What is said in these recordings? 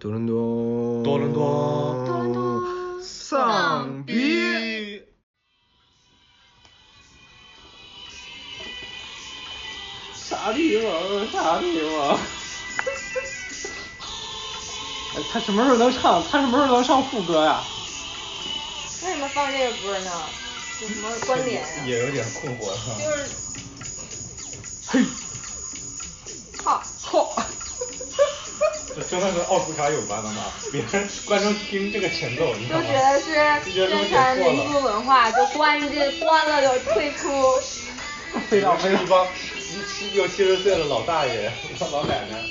多伦多，多伦多多伦多丧逼。啥地方？啥地方？哎，他什么时候能唱？他什么时候能上副歌呀？为什么放这个歌呢？有什么关联啊？也有点困惑哈。就是，嘿，真的跟奥斯卡有关的吗？别人观众听这个前奏，你？就觉得是宣传民族文化，就关这关了就退出。非常非常一帮七七六七十岁的老大爷、老奶奶。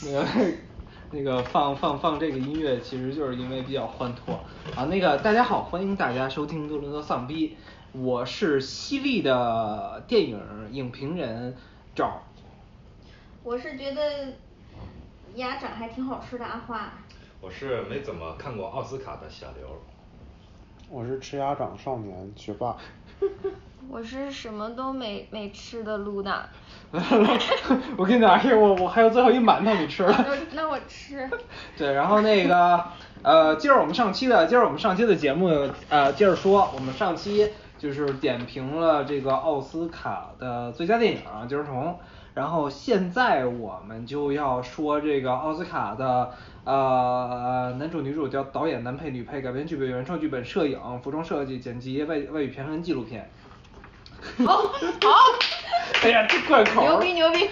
那个那个放放放这个音乐，其实就是因为比较欢脱啊。那个大家好，欢迎大家收听多伦多丧逼，我是犀利的电影影评人赵。我是觉得鸭掌还挺好吃的，阿花。我是没怎么看过奥斯卡的小刘。我是吃鸭掌少年学霸。我是什么都没没吃的露娜。我跟你讲，我我还有最后一馒头没吃了。那那我吃。对，然后那个呃，接着我们上期的，接着我们上期的节目呃，接着说，我们上期就是点评了这个奥斯卡的最佳电影《寄生虫》，然后现在我们就要说这个奥斯卡的呃男主、女主、叫导演、男配、女配、改编剧本、原创剧本、摄影、服装设计、剪辑、外外语片和纪录片。好，好。哎呀，这贯口儿。牛逼牛逼。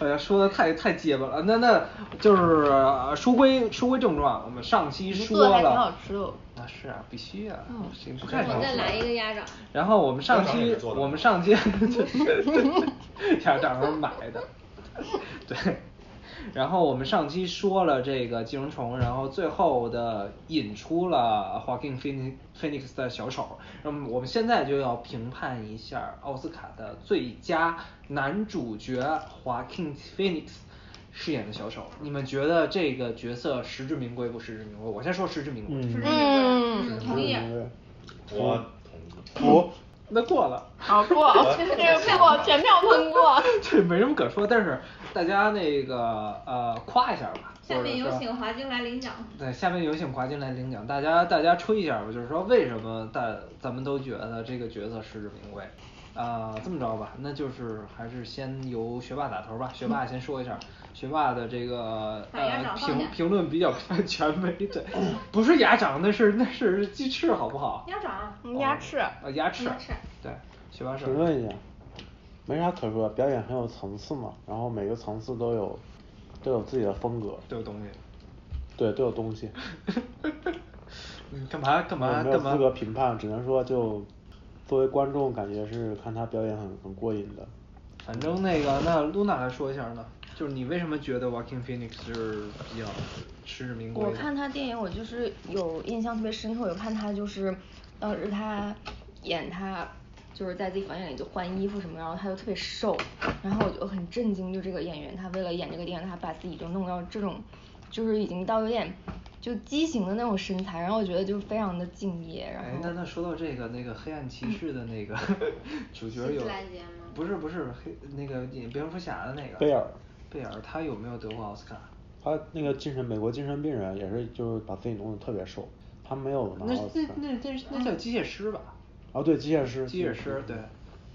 哎呀，说的太太结巴了。那那就是呃书归书归正传，我们上期说了。做的还挺好吃的。啊是啊，必须啊，嗯谁不看我再来一个鸭掌。然后我们上期我们上期 鸭掌是买的，对。然后我们上期说了这个寄生虫，然后最后的引出了华 king Phoenix 的小丑。那么我们现在就要评判一下奥斯卡的最佳男主角华 king Phoenix 饰演的小丑。你们觉得这个角色实至名归不实至名归？我先说实至名归。同意。我同意。我那过了。好过，这个过全票通过。这没什么可说，但是大家那个呃夸一下吧。下面有请华晶来领奖。对，下面有请华金来领奖，大家大家吹一下吧，就是说为什么大咱们都觉得这个角色实至名归？啊、这么着吧，那就是还是先由学霸打头吧，学霸先说一下，学霸的这个呃评评论比较 权威，对，不是鸭掌，那是那是鸡翅，好不好？鸭掌。鸭翅。呃，鸭翅。鸭翅对，学霸是。评论一下，没啥可说，表演很有层次嘛，然后每个层次都有都有自己的风格，都有东西。对，都有东西。你，干嘛干嘛我没有干嘛？资格评判，只能说就作为观众，感觉是看他表演很很过瘾的。反正那个，那露娜来说一下呢，就是你为什么觉得 Walking Phoenix 是比较实至名归？我看他电影，我就是有印象特别深刻，有看他就是当时他演他就是在自己房间里就换衣服什么，然后他就特别瘦，然后我就很震惊，就这个演员他为了演这个电影，他把自己就弄到这种，就是已经到有点就畸形的那种身材，然后我觉得就非常的敬业，然后哎，那那说到这个，那个黑暗骑士的那个 主角有不是不是黑那个蝙蝙蝠侠的那个贝尔，贝尔他有没有得过奥斯卡？他那个精神美国精神病人也是就是把自己弄得特别瘦，他没有拿那奥斯卡。那那那那叫机械师吧？哦，对，机械师。机械师对。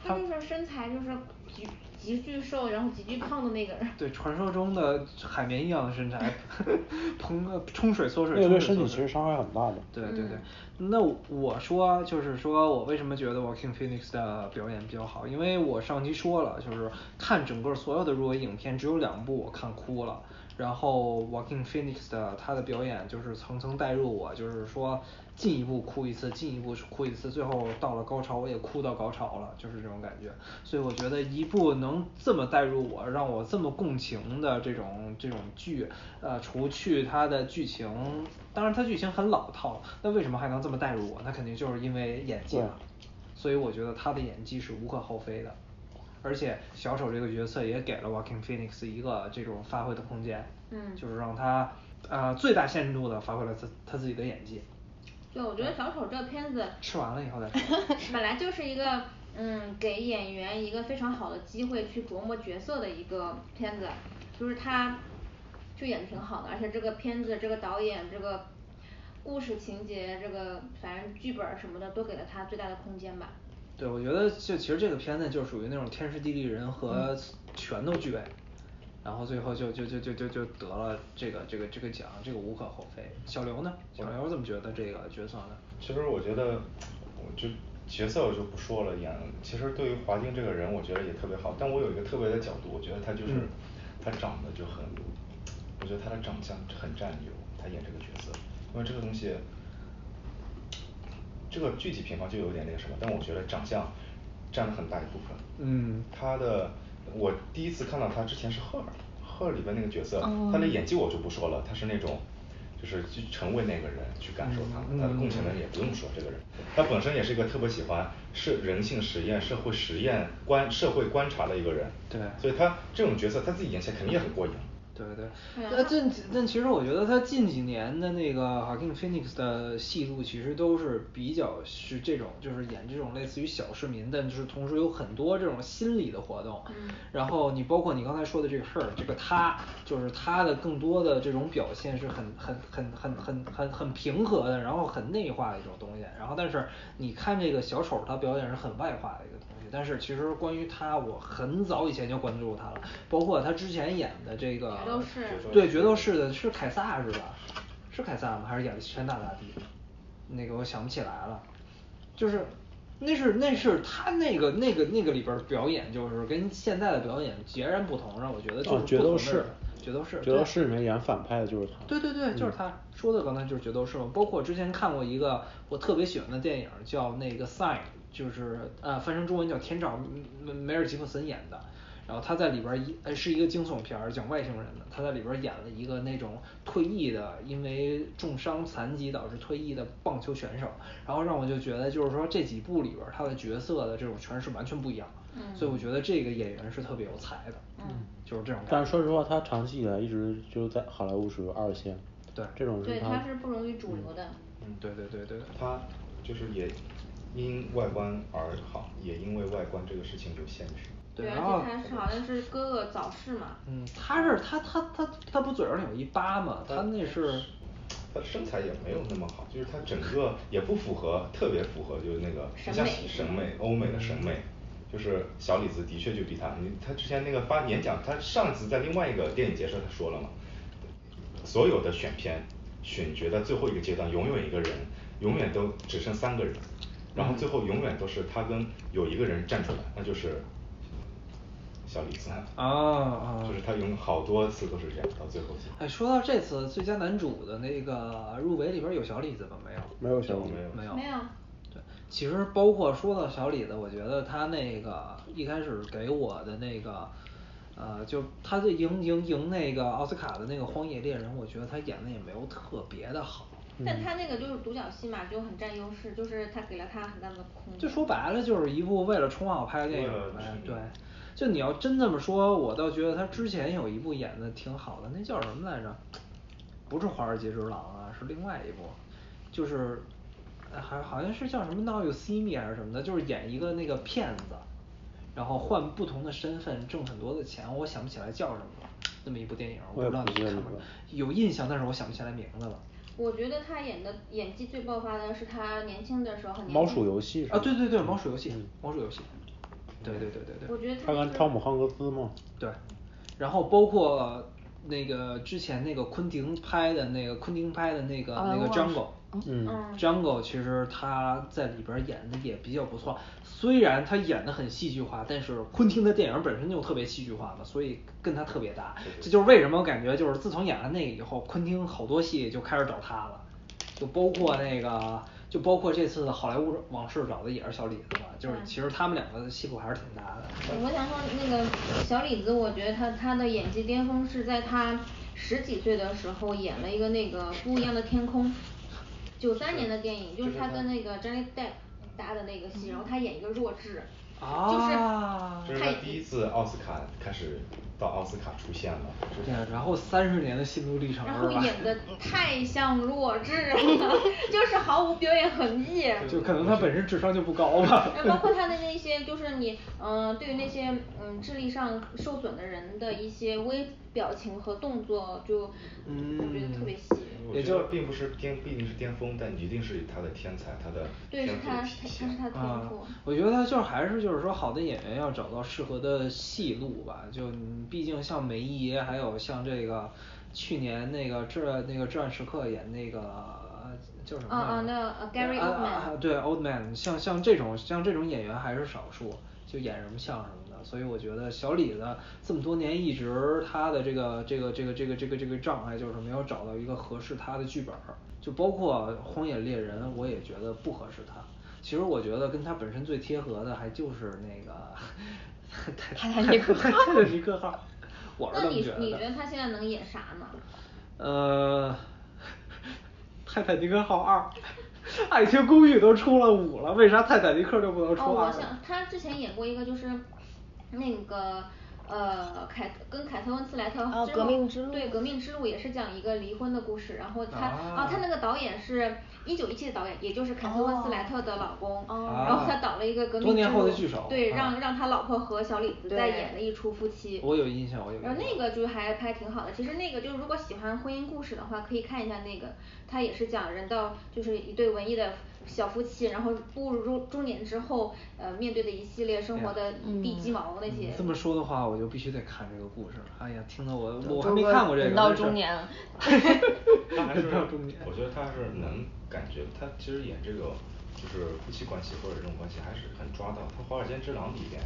他就是身材就是极极巨瘦，然后极巨胖的那个人。对，传说中的海绵一样的身材，膨呃冲水缩水。那个对冲水缩水身体其实伤害很大的。对对对，那我说就是说我为什么觉得 Walking Phoenix 的表演比较好？因为我上期说了，就是看整个所有的入围影片，只有两部我看哭了。然后 Walking Phoenix 的他的表演就是层层带入我，就是说进一步哭一次，进一步哭一次，最后到了高潮我也哭到高潮了，就是这种感觉。所以我觉得一部能这么带入我，让我这么共情的这种这种剧，呃，除去它的剧情，当然它剧情很老套，那为什么还能这么带入我？那肯定就是因为演技了。所以我觉得他的演技是无可厚非的。而且小丑这个角色也给了 Walking Phoenix 一个这种发挥的空间，嗯就是让他呃最大限度的发挥了他他自己的演技。就我觉得小丑这个片子吃完了以后再说。本来就是一个嗯给演员一个非常好的机会去琢磨角色的一个片子，就是他就演的挺好的，而且这个片子这个导演这个故事情节，这个反正剧本儿什么的都给了他最大的空间吧。对，我觉得就其实这个片子就属于那种天时地利人和全都具备，然后最后就就就就就就得了这个这个这个奖，这个无可厚非。小刘呢？小刘怎么觉得这个角色呢？其实我觉得，我就角色我就不说了，演其实对于华晶这个人，我觉得也特别好，但我有一个特别的角度，我觉得他就是、嗯他长得就很，我觉得他的长相很占优，他演这个角色，因为这个东西。这个具体评话就有点那个什么，但我觉得长相占了很大一部分。嗯他的我第一次看到他之前是赫尔，赫尔里边那个角色，哦他的演技我就不说了，他是那种。就是去成为那个人去感受他，嗯他的共情能力也不用说，这个人，他本身也是一个特别喜欢是人性实验、社会实验观社会观察的一个人。对所以他这种角色他自己演起来肯定也很过瘾。对对对啊，呃，但但其实我觉得他近几年的那个 Joaquin Phoenix 的戏路其实都是比较是这种，就是演这种类似于小市民，但就是同时有很多这种心理的活动。嗯然后你包括你刚才说的这个 Her，这个他，就是他的更多的这种表现是很很很很很很很平和的，然后很内化的一种东西。然后但是你看这个小丑，他表演是很外化的一个东西。但是其实关于他，我很早以前就关注他了，包括他之前演的这个决斗士对决斗士的是凯撒是吧？是凯撒吗？还是亚历山大大帝？那个我想不起来了，就是那是那是他那个那个那个里边儿表演，就是跟现在的表演截然不同，让我觉得就哦是决斗士不同的人决斗士，决斗对士里面演反派的就是他。对对对，就是他说的刚才就是决斗士嘛。包括之前看过一个我特别喜欢的电影，叫那个 Sign，就是呃翻成中文叫天照，梅梅尔吉普森演的。然后他在里边儿一呃是一个惊悚片儿，讲外星人的。他在里边儿演了一个那种退役的，因为重伤残疾导致退役的棒球选手。然后让我就觉得就是说这几部里边儿他的角色的这种诠释完全不一样。嗯所以我觉得这个演员是特别有才的。嗯就是这种。但是说实话，他长期以来一直就在好莱坞属于二线。对这种对，他他是不容易主流的。嗯，对对对对对他就是也因外观而好，也因为外观这个事情有限制。对，而然后且他是好像是哥哥早逝嘛。嗯，他是他他他他不嘴上有一疤嘛？他那是他的身材也没有那么好，就是他整个也不符合，特别符合就是那个像审美审美欧美的审美，就是小李子的确就比他，你他之前那个发演讲，他上次在另外一个电影节上他说了嘛，所有的选片选角的最后一个阶段，永远一个人，永远都只剩三个人，然后最后永远都是他跟有一个人站出来，那就是小李子。啊啊就是他有好多次都是这样，到最后结哎，说到这次最佳男主的那个入围里边有小李子吗？没有。没有小李没有没有。没有。对，其实包括说到小李子，我觉得他那个一开始给我的那个，呃，就他的赢赢赢那个奥斯卡的那个《荒野猎人》，我觉得他演的也没有特别的好。但他那个就是独角戏嘛，就很占优势，就是他给了他很大的空间。就说白了，就是一部为了冲奥拍的电影呗。对，就你要真这么说，我倒觉得他之前有一部演的挺好的，那叫什么来着？不是《华尔街之狼》啊，是另外一部，就是，呃还好像是叫什么《Now You See Me》还是什么的，就是演一个那个骗子，然后换不同的身份挣很多的钱，我想不起来叫什么了，那么一部电影，我我也不知道你看没？有印象，但是我想不起来名字了。我觉得他演的演技最爆发的是他年轻的时候很年轻。猫鼠游戏是啊，对对对，猫鼠游戏，猫鼠游戏，对对对对对。我觉得他跟汤姆汉克斯嘛。对，然后包括那个之前那个昆汀拍的那个昆汀拍的那个那个 Jungle，嗯嗯 Jungle 其实他在里边演的也比较不错，虽然他演的很戏剧化，但是昆汀的电影本身就特别戏剧化嘛，所以跟他特别搭。这就是为什么我感觉就是自从演了那个以后，昆汀好多戏就开始找他了，就包括那个。就包括这次的好莱坞往事找的也是小李子嘛，就是其实他们两个的戏路还是挺搭的。我想说那个小李子，我觉得他他的演技巅峰是在他十几岁的时候演了一个那个不一样的天空，九三年的电影，就是他跟那个 Johnny Depp 搭的那个戏，然后他演一个弱智，啊。这是他第一次奥斯卡开始到奥斯卡出现了。对，然后三十年的心路历程然？后演的 太像弱智了，就是毫无表演痕迹。就可能他本身智商就不高吧。然后包括他的 那些，就是你，嗯、对于那些嗯智力上受损的人的一些微表情和动作，就我觉得特别细。也就并不是巅，必定是巅峰，但一定是他的天才，他的对，是他，他。是他天啊赋。，我觉得他就是还是就是说，好的演员要找到适合的戏路吧。就你毕竟像梅姨，还有像这个去年那个至那个至暗时刻演那个呃叫什么？啊啊那，Gary Oldman 啊对 Oldman，像像这种像这种演员还是少数，就演什么像什么的。所以我觉得小李子这么多年一直他的这个这个这个这个这个这个障碍就是没有找到一个合适他的剧本儿，就包括《荒野猎人》，我也觉得不合适他。其实我觉得跟他本身最贴合的还就是那个泰泰坦尼克号泰坦尼克号，我是那你这么觉得的。你觉得他现在能演啥呢？呃，泰坦尼克号二，爱情公寓都出了五了，为啥泰坦尼克就不能出哦，二呢？我想他之前演过一个就是那个呃凯跟凯特温斯莱特哦之后革命之路。对革命之路也是讲一个离婚的故事，然后他啊。他那个导演是一九一七的导演，也就是凯特温斯莱特的老公，哦。然后他导了一个革命多年之路后的聚首对，啊。让让他老婆和小李子在演了一出夫妻。我有印象，我有印象。然后那个就还拍挺好的，其实那个就是如果喜欢婚姻故事的话，可以看一下那个，他也是讲人到就是一对文艺的小夫妻，然后步入中中年之后，呃，面对的一系列生活的地鸡毛那些。这么说的话，我就必须得看这个故事了。哎呀，听得我我还没看过这个。人 到中年了他还是人到中年，我觉得他是能感觉，他其实演这个就是夫妻关系或者这种关系还是很抓到。他《华尔街之狼》里边，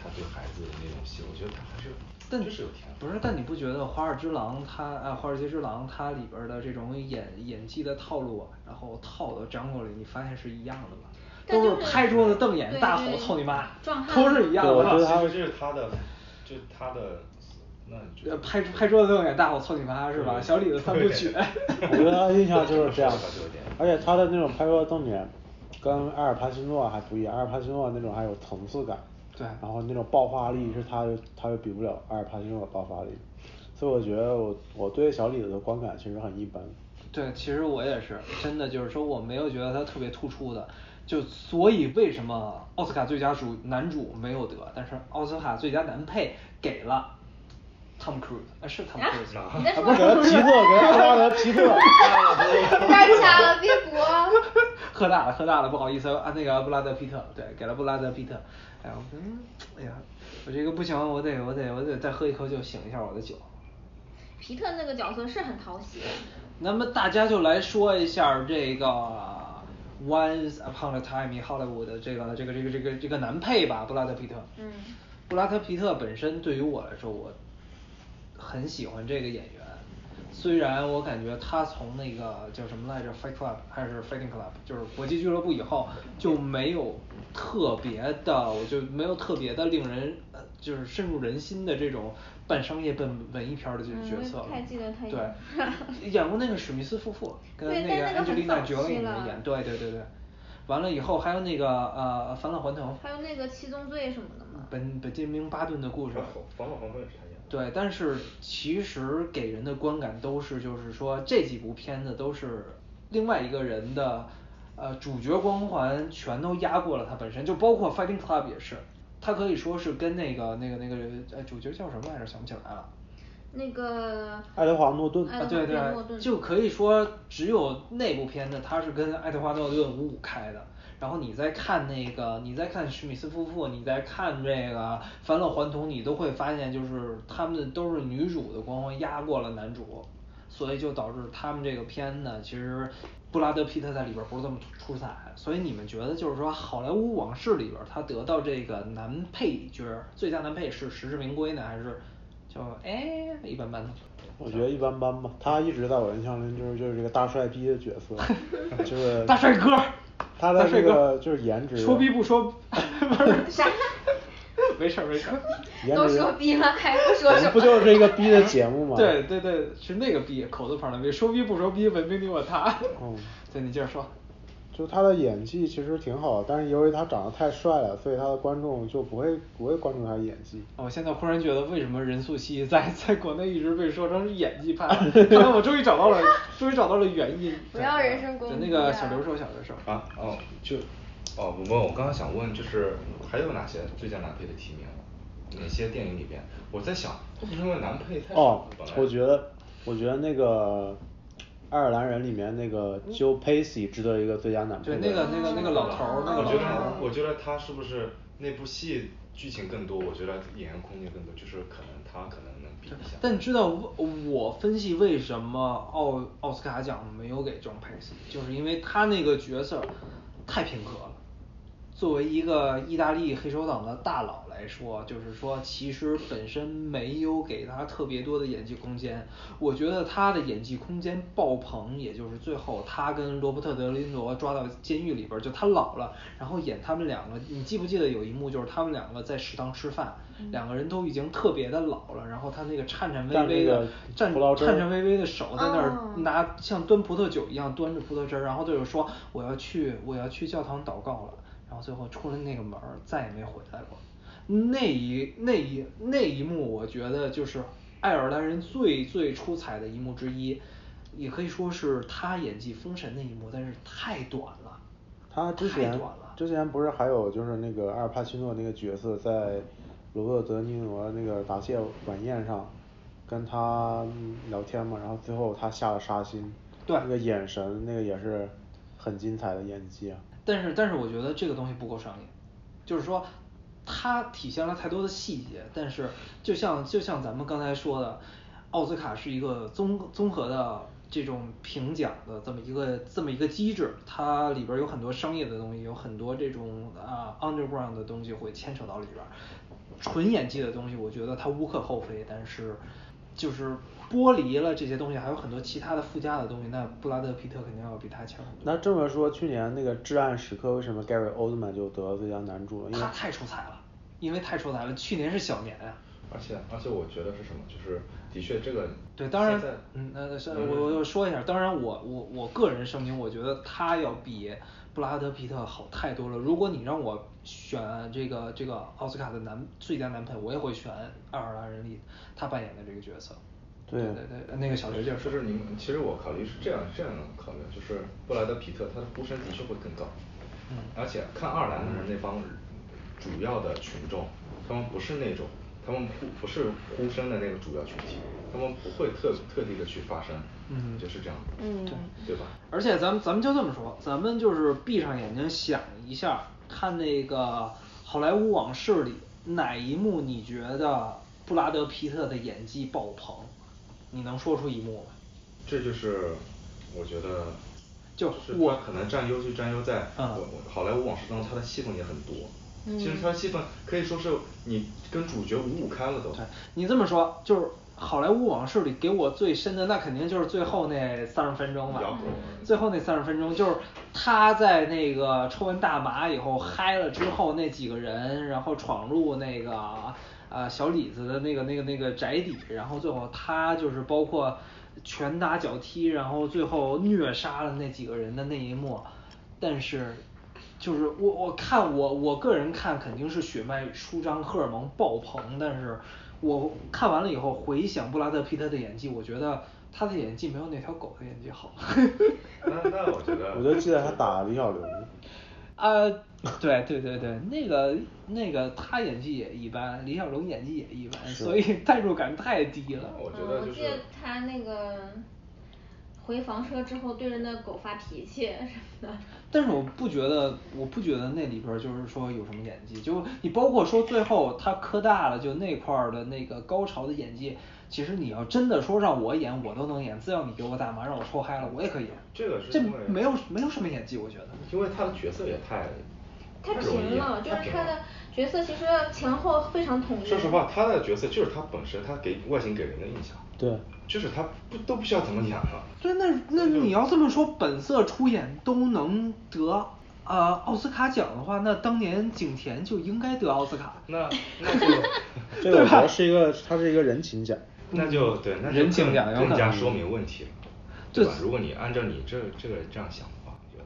他对孩子的那种戏，我觉得他还是但就是有天赋。不是，但你不觉得《华尔之狼》它啊，《华尔街之狼》它里边的这种演演技的套路啊，然后套到张国里，你发现是一样的吗？都是是拍桌子瞪眼大吼操你妈都是一样的我觉得这是他的，就是他的，那就呃拍拍桌子瞪眼大吼操你妈是吧？小李子三部曲。我觉得他印象就是这样 而且他的那种拍桌子瞪眼跟阿尔帕西诺还不一样，阿尔帕西诺那种还有层次感，对然后那种爆发力是他他又比不了阿尔帕西诺的爆发力，所以我觉得我我对小李子的观感其实很一般。对，其实我也是，真的就是说我没有觉得他特别突出的，就所以为什么奥斯卡最佳主男主没有得，但是奥斯卡最佳男配给了汤姆·克鲁斯，哎是汤姆·克鲁斯吗？你在说啊不是给了皮特，给了布拉德皮特。喝大了，喝大了，不好意思啊，那个布拉德皮特，对，给了布拉德皮特。哎呀，我嗯，哎呀，我这个不行，我得我得我得再喝一口酒醒一下我的酒。皮特那个角色是很讨喜。那么大家就来说一下这个 Once Upon a Time in Hollywood 的这个这个这个这个这个男配吧，布拉德皮特。嗯。布拉德皮特本身对于我来说，我很喜欢这个演员。虽然我感觉他从那个叫什么来着，Fight Club 还是 Fighting Club，就是搏击俱乐部以后就没有特别的，我就没有特别的令人呃就是深入人心的这种半商业半文艺片儿的这种嗯角色了。我也不太记得他演对，演过那个史密斯夫妇，跟那个 Angelina Jolie 了演，对对对对。完了以后还有那个呃返老还童。还有那个七宗罪什么的嘛。本本杰明巴顿的故事。返老还童也是他。对，但是其实给人的观感都是，就是说这几部片子都是另外一个人的，呃，主角光环全都压过了他本身，就包括 Fighting Club 也是，他可以说是跟那个那个那个呃主角叫什么来着，想不起来了。那个。爱德华诺顿爱德华啊，对对诺顿，就可以说只有那部片子他是跟爱德华诺顿五五开的。然后你再看那个，你再看史密斯夫妇，你再看这个返老还童，你都会发现就是他们都是女主的光环压过了男主，所以就导致他们这个片呢，其实布拉德皮特在里边不是这么出彩。所以你们觉得就是说《好莱坞往事》里边他得到这个男配角最佳男配是实至名归呢，还是就哎一般般呢？我觉得一般般吧，他一直在我印象里就是就是这个大帅逼的角色，就是大帅哥。他的这个就是颜值，说逼不说，不是啥？没事儿没事儿。都说逼了还不说什么？不就是这个逼的节目吗？对对对，是那个逼，口字旁的逼，说逼不说逼，文明你我他。嗯，对，你接着说。就他的演技其实挺好，但是由于他长得太帅了，所以他的观众就不会不会关注他的演技。我现在忽然觉得，为什么任素汐在在国内一直被说成是演技派？后来我终于找到了，终于找到了原因。不要人身攻击那个小刘说，小刘说。啊哦就哦不不，我刚刚想问就是还有哪些最佳男配的提名？哪些电影里边？我在想，因为男配太少哦了，本来，我觉得我觉得那个爱尔兰人里面那个 Joe Pacey 值得一个最佳男配的。对那个那个那个老头儿那个我觉老头儿得我觉得他是不是那部戏剧情更多？我觉得演员空间更多，就是可能他可能能比一下。但你知道我我分析为什么奥奥斯卡奖没有给 John Pacey，就是因为他那个角色太平和了。作为一个意大利黑手党的大佬来说，就是说其实本身没有给他特别多的演技空间。我觉得他的演技空间爆棚，也就是最后他跟罗伯特·德尼罗抓到监狱里边儿，就他老了，然后演他们两个，你记不记得有一幕就是他们两个在食堂吃饭，两个人都已经特别的老了，然后他那个颤颤巍巍的颤颤颤巍巍的手在那儿哦拿像端葡萄酒一样端着葡萄汁儿，然后就是说我要去我要去教堂祷告了，然后最后出了那个门儿再也没回来过。那一那一那一幕，我觉得就是爱尔兰人最最出彩的一幕之一，也可以说是他演技封神的一幕，但是太短了。他之前太短了之前不是还有就是那个阿尔帕西诺那个角色在罗伯特·德尼罗那个答谢晚宴上跟他嗯聊天嘛，然后最后他下了杀心，对那个眼神那个也是很精彩的演技啊。但是但是我觉得这个东西不够商业，就是说它体现了太多的细节，但是就像就像咱们刚才说的，奥斯卡是一个综综合的这种评奖的这么一个这么一个机制，它里边有很多商业的东西，有很多这种啊 underground 的东西会牵扯到里边。纯演技的东西，我觉得它无可厚非，但是就是剥离了这些东西，还有很多其他的附加的东西，那布拉德皮特肯定要比他强。那这么说，去年那个《至暗时刻》为什么 Gary Oldman 就得了最佳男主了？因为他太出彩了，因为太出彩了。去年是小年啊。而且而且我觉得是什么？就是的确这个对，当然，嗯，那是嗯我我我说一下，当然我我我个人声明，我觉得他要比布拉德皮特好太多了。如果你让我选这个这个奥斯卡的男最佳男配，我也会选爱尔兰人里他扮演的这个角色。对对对，那个小刘就是就是你们，其实我考虑是这样这样考虑，就是布莱德皮特他的呼声的确会更高，嗯而且看爱尔兰的人那帮主要的群众，他们不是那种，他们不不是呼声的那个主要群体，他们不会特特地的去发声，嗯就是这样，嗯对对吧？而且咱们咱们就这么说，咱们就是闭上眼睛想一下，看那个《好莱坞往事》里哪一幕你觉得布拉德皮特的演技爆棚？你能说出一幕吗？这就是我觉得，就是我可能占优就占优在，嗯我我好莱坞往事当中他的戏份也很多，嗯其实他的戏份可以说是你跟主角五五开了都，对你这么说，就是《好莱坞往事》里给我最深的，那肯定就是最后那三十分钟了摇滚。最后那三十分钟，就是他在那个抽完大麻以后嗨了之后，那几个人然后闯入那个呃小李子的那个那个那个宅邸，然后最后他就是包括拳打脚踢，然后最后虐杀了那几个人的那一幕，但是。就是我我看我我个人看肯定是血脉舒张，荷尔蒙爆棚，但是我看完了以后回想布拉德皮特的演技，我觉得他的演技没有那条狗的演技好。那那我觉得，我就记得他打李小龙。啊，对对对对，那个那个他演技也一般，李小龙演技也一般，所以 代入感太低了。我觉嗯，得就是我记得他那个回房车之后对着那狗发脾气什么的。但是我不觉得，我不觉得那里边儿就是说有什么演技，就你包括说最后他磕大了，就那块儿的那个高潮的演技，其实你要真的说让我演，我都能演，只要你给我大麻让我抽嗨了，我也可以演。这个是这没有没有什么演技，我觉得。因为他的角色也太太太容易平了，就是他的角色其实前后非常统一。说实话，他的角色就是他本身，他给外形给人的印象，对，就是他不都不需要怎么演了。对，那那你要这么说，本色出演都能得呃奥斯卡奖的话，那当年景甜就应该得奥斯卡。那那 就这个我觉得是一个，它是一个人情奖。那就对，那就人情更奖有可能更加说明问题了，对吧？如果你按照你这这个这样想的话，我觉得，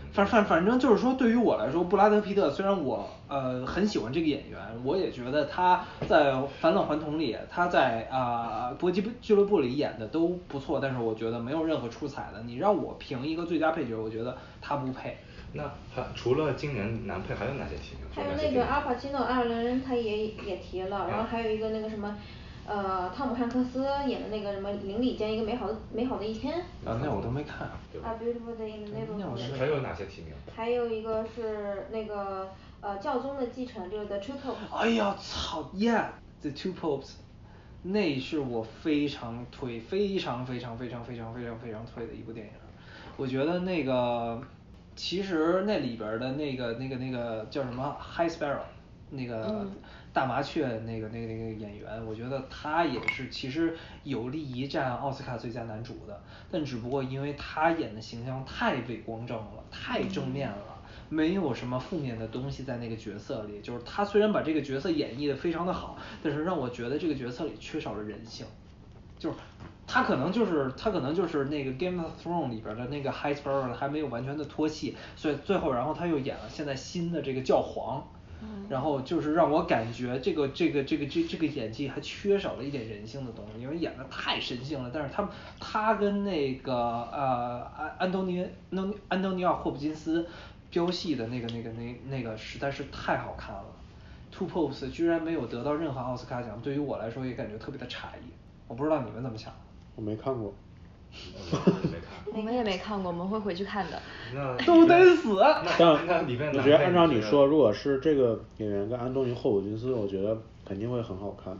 嗯反反反正就是说，对于我来说，布拉德皮特虽然我呃很喜欢这个演员，我也觉得他在《返老还童》里，他在啊、搏击俱乐部里演的都不错，但是我觉得没有任何出彩的。你让我评一个最佳配角，我觉得他不配。那还除了今年男配还有哪些提名？还有那个阿尔帕奇诺爱尔兰人，他也也提了，然后还有一个那个什么，呃，汤姆汉克斯演的那个什么邻里间一个美好的美好的一天。啊，那我都没看。啊 Beautiful Day in the Neighborhood。还有哪些提名？还有一个是那个呃教宗的继承，就是 The Two Popes。哎呀，操，Yeah，The Two Popes，那是我非常推，非常非常非常非常非常非常推的一部电影。我觉得那个，其实那里边儿的那个那个那个叫什么 High Sparrow，那个嗯。大麻雀那个那个那个演员，我觉得他也是其实有力一战奥斯卡最佳男主的，但只不过因为他演的形象太伟光正了，太正面了。没有什么负面的东西在那个角色里，就是他虽然把这个角色演绎的非常的好，但是让我觉得这个角色里缺少了人性，就是他可能就是他可能就是那个 Game of Thrones 里边的那个 High Sparrow 还没有完全的脱戏，所以最后然后他又演了现在新的这个教皇，然后就是让我感觉这个这个这个这这个演技还缺少了一点人性的东西，因为演的太神性了。但是他他跟那个呃安安东尼安安东尼奥霍普金斯飙戏的那个那个那那个实在是太好看了。Two Popes 居然没有得到任何奥斯卡奖，对于我来说也感觉特别的诧异。我不知道你们怎么想。我没看过。没看。我们也没看过，我们会回去看的。那都得死但那里面男我觉得按照你说，如果是这个演员跟安东尼·霍普金斯，我觉得肯定会很好看，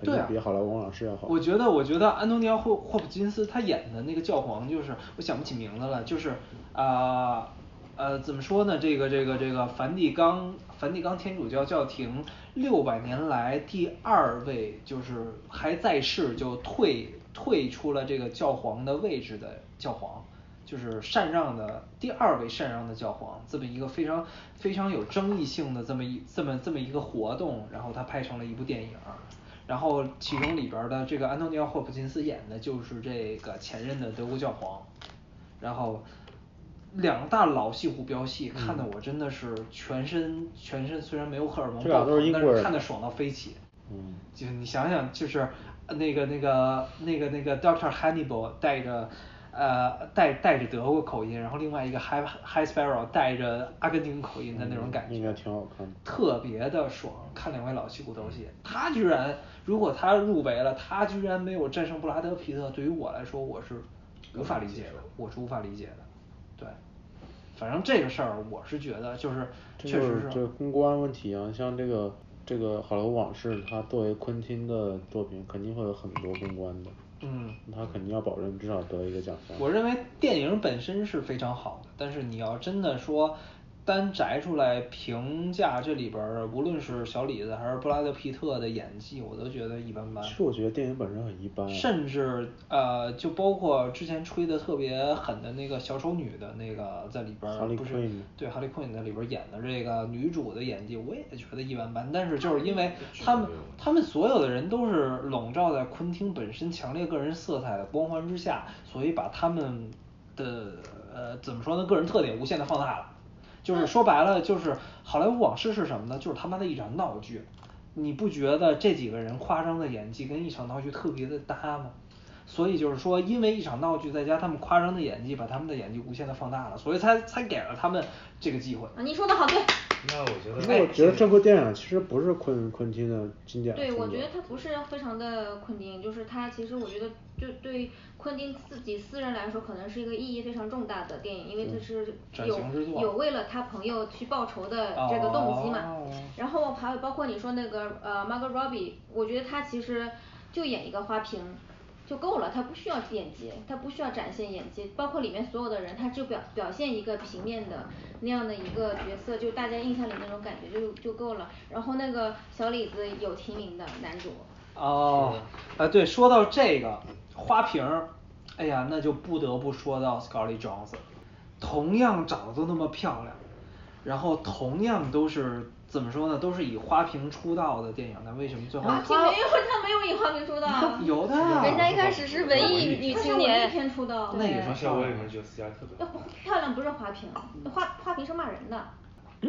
肯对比《好莱坞老师》要好。我觉得，我觉得安东尼奥霍霍普金斯他演的那个教皇，就是我想不起名字了，就是啊呃怎么说呢？这个这个这个梵蒂冈梵蒂冈天主教教廷六百年来第二位，就是还在世就退退出了这个教皇的位置的教皇。就是禅让的第二位禅让的教皇，这么一个非常非常有争议性的这么一这么这么一个活动，然后他拍成了一部电影，然后其中里边儿的这个安东尼奥霍普金斯演的就是这个前任的德国教皇，然后两大老戏骨飙戏，看的我真的是全身全身虽然没有荷尔蒙爆棚，但是看的爽到飞起。嗯，就是你想想，就是呃那个那个那个那个 Doctor Hannibal 带着呃带带着德国口音，然后另外一个 High High Sparrow 带着阿根廷口音的那种感觉，应该挺好看的。特别的爽。看两位老戏骨斗戏，他居然如果他入围了，他居然没有战胜布拉德皮特，对于我来说我是无法理解的，我是无法理解的。对，反正这个事儿我是觉得就是确实是这个公关问题啊，像这个这个《好莱坞往事》，它作为昆汀的作品，肯定会有很多公关的。嗯，他肯定要保证至少得一个奖项。我认为电影本身是非常好的，但是你要真的说单摘出来评价这里边儿，无论是小李子还是布拉德皮特的演技，我都觉得一般般。其实我觉得电影本身很一般啊。甚至呃，就包括之前吹的特别狠的那个小丑女的那个在里边儿，Harley 不是对哈利奎因在里边儿演的这个女主的演技，我也觉得一般般。但是就是因为他们他们所有的人都是笼罩在昆汀本身强烈个人色彩的光环之下，所以把他们的呃怎么说呢，个人特点无限的放大了。就是说白了，就是好莱坞往事是什么呢？就是他妈的一场闹剧。你不觉得这几个人夸张的演技跟一场闹剧特别的搭吗？所以就是说，因为一场闹剧，再加他们夸张的演技，把他们的演技无限的放大了，所以才才给了他们这个机会。啊，你说的好对。那我觉得，不过我觉得这部电影其实不是昆昆汀的经典对，我觉得它不是非常的昆汀，就是它其实我觉得就对昆汀自己私人来说，可能是一个意义非常重大的电影，因为他是有有为了他朋友去报仇的这个动机嘛。哦然后还有包括你说那个呃 Margot Robbie，我觉得他其实就演一个花瓶。就够了，他不需要演技，他不需要展现演技，包括里面所有的人，他就表表现一个平面的那样的一个角色，就大家印象里那种感觉就就够了。然后那个小李子有提名的男主，哦，啊对，说到这个花瓶，哎呀，那就不得不说到 Scarlett Johansson，同样长得都那么漂亮，然后同样都是怎么说呢，都是以花瓶出道的电影，那为什么最后花瓶没有他没有以花瓶出道？有的。人家一开始是文艺女她是文艺青年。片出道。那也当是时我也是觉得斯嘉特别。漂亮不是花瓶，花花瓶是骂人的。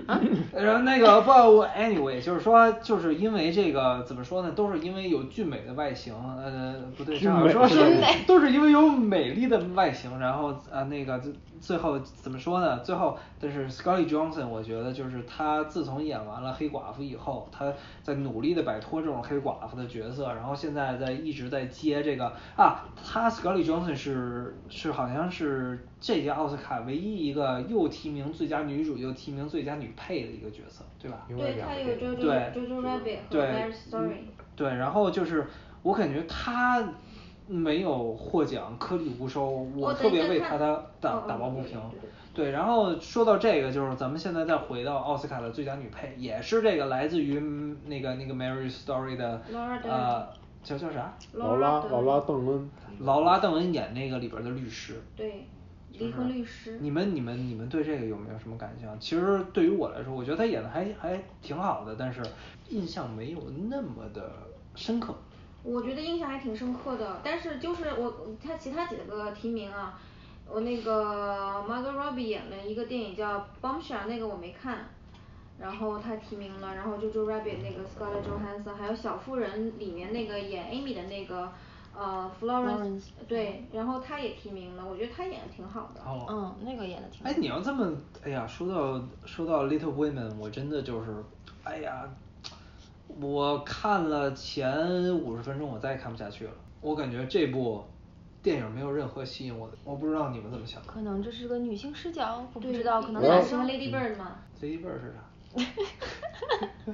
然后那个不我，anyway，就是说，就是因为这个怎么说呢，都是因为有俊美的外形，呃，不对，这样说是都是因为有美丽的外形，然后啊那个最最后怎么说呢？最后，但是 Scarlett Johansson，我觉得就是她自从演完了黑寡妇以后，她在努力的摆脱这种黑寡妇的角色，然后现在在一直在接这个啊，她 Scarlett Johansson 是是好像是这届奥斯卡唯一一个又提名最佳女主又提名最佳女配的一个角色，对吧？对，他有 JoJo Rabbit 和 Story。对，然后就是我感觉她没有获奖，颗粒无收，我哦特别为她的打打抱不平对对对。对，然后说到这个，就是咱们现在再回到奥斯卡的最佳女配，也是这个来自于嗯那个那个《Marriage Story》的呃叫叫啥？劳拉劳拉邓恩，劳拉邓恩演那个里边的律师。对，离婚律师。你们你们你们对这个有没有什么感想？其实对于我来说，我觉得他演的还还挺好的，但是印象没有那么的深刻。我觉得印象还挺深刻的，但是就是我他其他几个提名啊，我那个 Margot Robbie 演了一个电影叫《Bombshell》，那个我没看，然后他提名了，然后 JoJo Rabbit 那个 Scarlett Johansson，还有小妇人里面那个演 Amy 的那个呃 Florence，Florence 对，然后她也提名了，我觉得她演的挺好的。哦嗯，那个演的挺好。哎，你要这么，哎呀，说到说到 Little Women，我真的就是，哎呀，我看了前五十分钟，我再也看不下去了。我感觉这部电影没有任何吸引我的，我不知道你们怎么想。可能这是个女性视角，我不知道，可能男生 Lady Bird 吗？Lady Bird 是啥？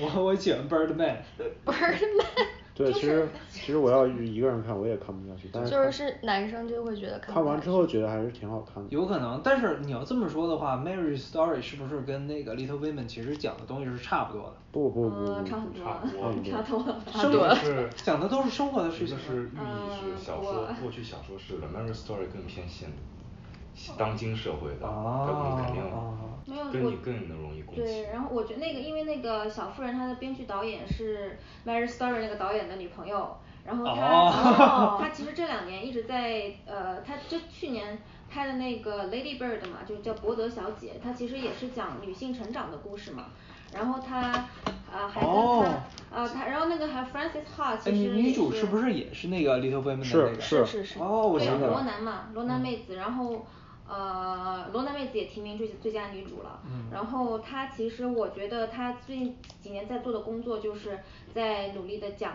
我我喜欢 Birdman。Birdman 对，其实其实我要一个人看我也看不下去，但是就是是男生就会觉得看完之后觉得还是挺好看的。有可能，但是你要这么说的话，《Marriage Story》是不是跟那个《Little Women》其实讲的东西是差不多的？不不不差很多差不多，差多了。生活是讲的都是生活的事情。是寓意是小说嗯，过去小说是的，Marriage Story 更偏现当今社会的，哦更肯定跟你更能容易共情。对，然后我觉得那个，因为那个小妇人她的编剧导演是《Marriage Story》那个导演的女朋友，然后她、哦她其实这两年一直在呃，她这去年拍的那个《Lady Bird》嘛，就叫伯德小姐，她其实也是讲女性成长的故事嘛。然后她啊、还跟她、哦呃她，然后那个还 Frances Ha 哎，其实女实也主是不是也是那个《Little Women》的是那个？是是是哦，我对想起来了。罗南嘛，罗南妹子，然后呃，罗南妹子也提名最最佳女主了。嗯然后她其实我觉得她最近几年在做的工作，就是在努力的讲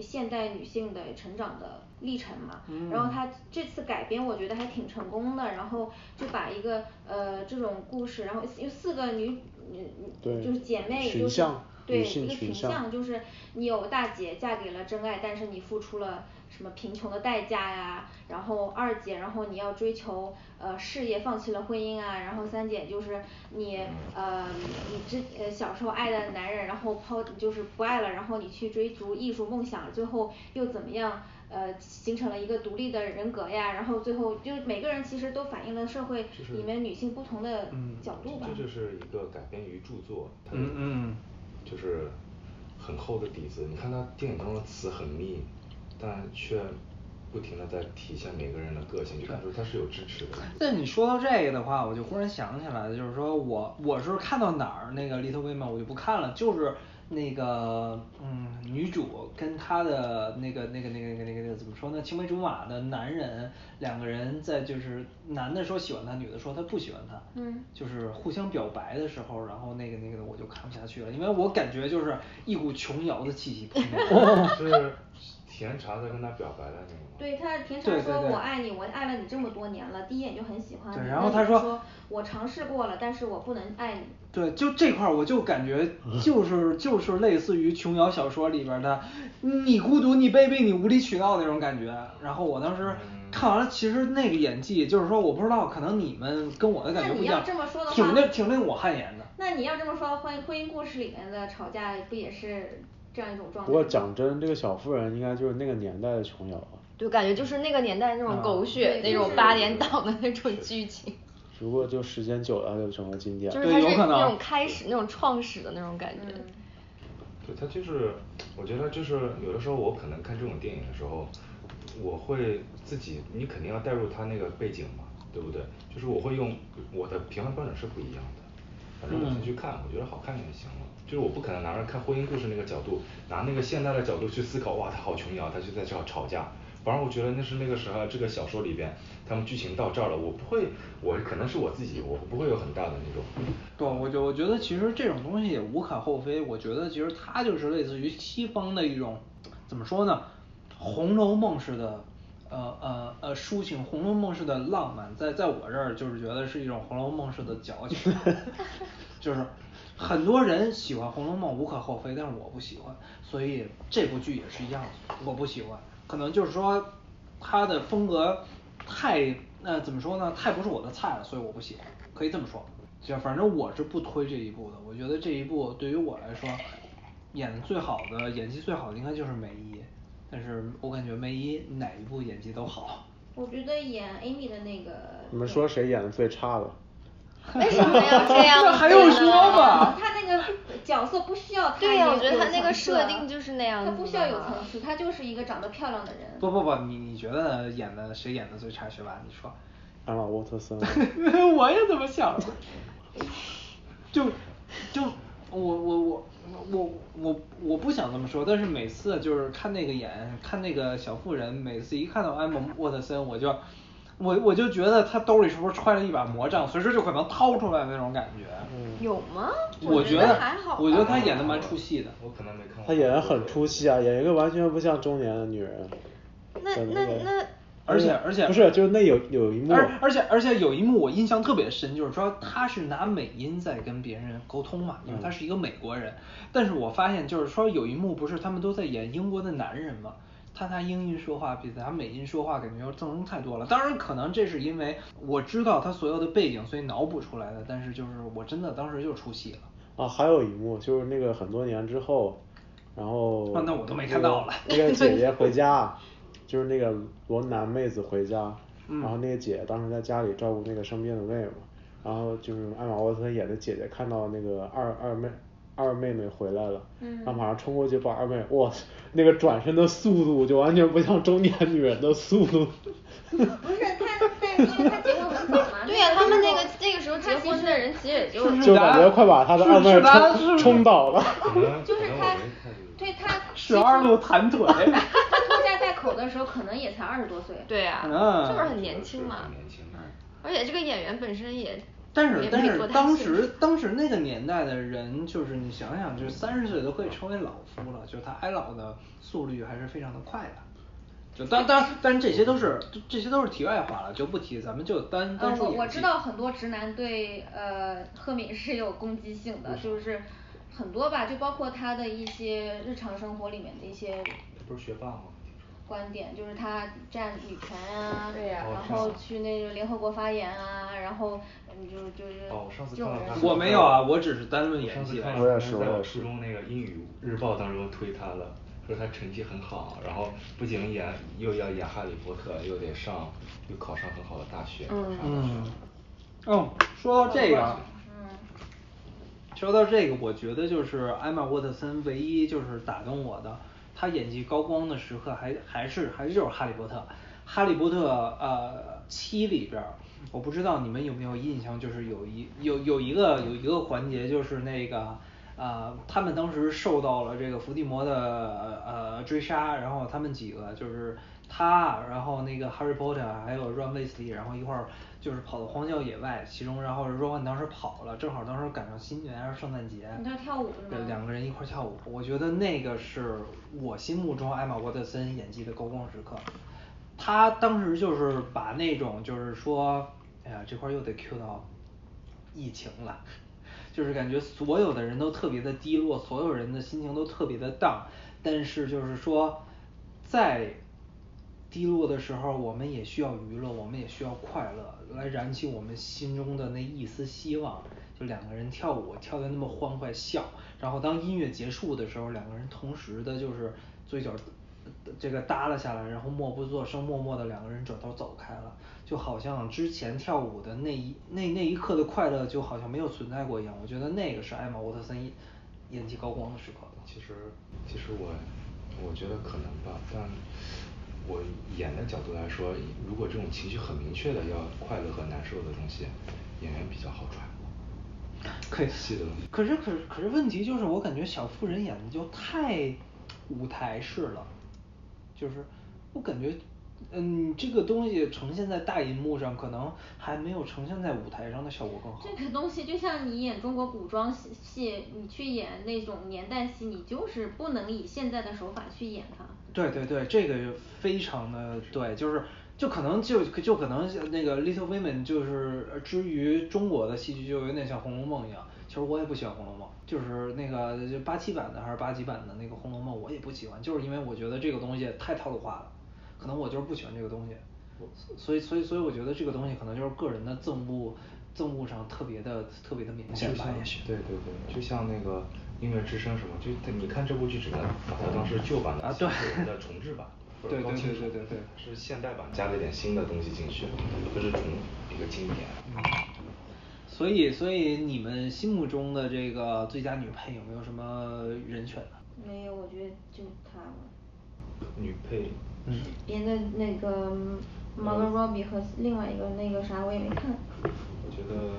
现代女性的成长的历程嘛。然后她这次改编，我觉得还挺成功的。然后就把一个呃这种故事，然后有四个女女对就是姐妹，就是像对女性一个群群像像，就是你有大姐嫁给了真爱，但是你付出了什么贫穷的代价呀，然后二姐，然后你要追求呃事业，放弃了婚姻啊，然后三姐就是你呃你之呃小时候爱的男人，然后抛就是不爱了，然后你去追逐艺术梦想，最后又怎么样？呃，形成了一个独立的人格呀，然后最后就是每个人其实都反映了社会就是里面女性不同的角度吧。这就是一个改编于著作，它嗯嗯就是很厚的底子。你看它电影中的词很密，但却不停的在体现每个人的个性，就感觉它是有支持的。那你说到这个的话，我就忽然想起来了，就是说我我是看到哪儿那个 Little Women 我就不看了，就是那个嗯女主跟她的那个那个那个那个那个怎么说呢，青梅竹马的男人两个人在就是男的说喜欢她，女的说她不喜欢她，嗯就是互相表白的时候，然后那个那个的我就看不下去了，因为我感觉就是一股琼瑶的气息扑面。是 甜茶在跟他表白的那个吗？对他甜茶说对对对我爱你，我爱了你这么多年了，第一眼就很喜欢你。对然后他说说我尝试过了，但是我不能爱你。对，就这块儿我就感觉 就是就是类似于琼瑶小说里边儿的，你孤独，你卑鄙，你无理取闹那种感觉。然后我当时看完了，其实那个演技，就是说我不知道，可能你们跟我的感觉不一样那你要这么说的，话挺令挺令我汗颜的。那你要这么说，婚婚姻故事里面的吵架不也是这样一种状态？不过讲真，这个小妇人应该就是那个年代的琼瑶啊。就感觉就是那个年代那种狗血、那种八点档的那种剧情，如果就时间久了，它就成了经典。就是它是对有可能那种开始、那种创始的那种感觉。嗯对它就是，我觉得就是有的时候我可能看这种电影的时候，我会自己，你肯定要带入他那个背景嘛，对不对？就是我会用我的评判标准是不一样的，反正我先去看，我觉得好看就行了。就是我不可能拿着看婚姻故事那个角度，拿那个现代的角度去思考，哇，他好琼瑶，他就在这吵架。反而我觉得那是那个时候这个小说里边，他们剧情到这儿了，我不会，我可能是我自己，我不会有很大的那种。对，我觉我觉得其实这种东西也无可厚非，我觉得其实它就是类似于西方的一种怎么说呢，《红楼梦》式的呃呃呃抒情，《红楼梦》式的浪漫，在在我这儿就是觉得是一种《红楼梦》式的矫情，就是很多人喜欢《红楼梦》无可厚非，但是我不喜欢，所以这部剧也是一样的，我不喜欢，可能就是说它的风格太那怎么说呢，太不是我的菜了，所以我不喜欢，可以这么说。就反正我是不推这一部的，我觉得这一部对于我来说，演的最好的演技最好的应该就是梅姨，但是我感觉梅姨哪一部演技都好。我觉得演 Amy 的那个。你们说谁演的最差的？为什么要这样？还用说吗？他那个角色不需要他对呀，我觉得他那个设定就是那样的他不需要有层次，他就是一个长得漂亮的人。不不不，你你觉得演的谁演的最差？学霸，你说。艾玛沃特森。我也这么想的。就就我我我我我我不想这么说，但是每次就是看那个演看那个小妇人，每次一看到艾玛沃特森，我就我我就觉得他兜里是不是揣了一把魔杖，随时就可能掏出来那种感觉。有吗？我觉得还好。我觉得他演的蛮出戏的。我可能没看过。他演的很出戏啊，演一个完全不像中年的女人。那那那。而且而且不是，就是那有有一幕，而而且而且有一幕我印象特别深，就是说他是拿美音在跟别人沟通嘛，因为他是一个美国人。但是我发现就是说有一幕不是他们都在演英国的男人嘛，他拿英音说话比咱美音说话感觉要正宗太多了。当然可能这是因为我知道他所有的背景，所以脑补出来的。但是就是我真的当时就出戏了。啊，还有一幕就是那个很多年之后，然后那我都没看到了。那个 姐姐回家。就是那个罗南妹子回家，然后那个姐当时在家里照顾那个生病的妹妹，然后就是艾玛沃特森演的姐姐看到那个二二妹二妹妹回来了，然后马上冲过去抱二妹，哇，那个转身的速度就完全不像中年女人的速度。不是他，但因为他结婚很早嘛。对呀，他们那个那个时候结婚的人其实也就就感觉快把他的二妹冲冲倒了。就是他，对他。十二路弹腿。拖家带口的时候可能也才二十多岁。对呀，就是很年轻嘛。年轻。而且这个演员本身也。但是但是当时当时那个年代的人，就是你想想，就是 三十岁都可以称为老夫了，就他挨老的速率还是非常的快的。就当当但是这些都是这些都是题外话了，就不提，咱们就单单说我我知道很多直男对呃赫敏是有攻击性的，就是很多吧，就包括他的一些日常生活里面的一些。不是学霸吗？观点就是他占女权啊，对呀，然后去那个联合国发言啊，然后嗯就就是这种人。我没有啊，我只是单论演技。我也是，在我初中那个英语日报当中推他了。说他成绩很好，然后不仅演又要演哈利波特，又得上又考上很好的大学。嗯嗯。哦，说到这个，说到这个，我觉得就是艾玛沃特森唯一就是打动我的，她演技高光的时刻还还是还是就是哈利波特，哈利波特呃七里边，我不知道你们有没有印象，就是有一有有一个有一个环节就是那个。呃，他们当时受到了这个伏地魔的呃追杀，然后他们几个就是他，然后那个 Harry Potter 还有 Ron Weasley，然后一块儿就是跑到荒郊野外，其中然后 Ron 当时跑了，正好当时赶上新年还是圣诞节，你跳舞是吗？两个人一块儿跳舞，我觉得那个是我心目中艾玛沃特森演技的高光时刻，他当时就是把那种就是说，哎呀这块又得 Q 到疫情了。就是感觉所有的人都特别的低落，所有人的心情都特别的 down，但是就是说，在低落的时候，我们也需要娱乐，我们也需要快乐，来燃起我们心中的那一丝希望。就两个人跳舞，跳的那么欢快，笑，然后当音乐结束的时候，两个人同时的就是嘴角这个耷拉下来，然后默不作声，默默的两个人转头走开了。就好像之前跳舞的那一那那一刻的快乐，就好像没有存在过一样。我觉得那个是艾玛沃特森演技高光的时刻。其实其实我我觉得可能吧，但我演的角度来说，如果这种情绪很明确的要快乐和难受的东西，演员比较好揣摩。可以戏的东西可是可是可是问题就是我感觉小妇人演的就太舞台式了，就是我感觉嗯这个东西呈现在大银幕上，可能还没有呈现在舞台上的效果更好。这个东西就像你演中国古装戏戏，你去演那种年代戏，你就是不能以现在的手法去演它。对对对，这个非常的对，就是就可能就就可能那个 Little Women 就是之于中国的戏剧就有点像红楼梦一样，其实我也不喜欢红楼梦，就是那个就八七版的还是八几版的那个红楼梦我也不喜欢，就是因为我觉得这个东西太套路化了，可能我就是不喜欢这个东西，所以所以所以我觉得这个东西可能就是个人的憎恶，憎恶上特别的特别的明显吧也许。对对对，就像那个音乐之声什么，就你看这部剧只能把它当是旧版的啊对的重制版。或对对者高清对对对对是现代版加了一点新的东西进去，不是重一个经典。所以所以你们心目中的这个最佳女配有没有什么人选呢？没有，我觉得就她了。女配嗯别的那个 Margot Robbie 和另外一个那个啥我也没看。我觉得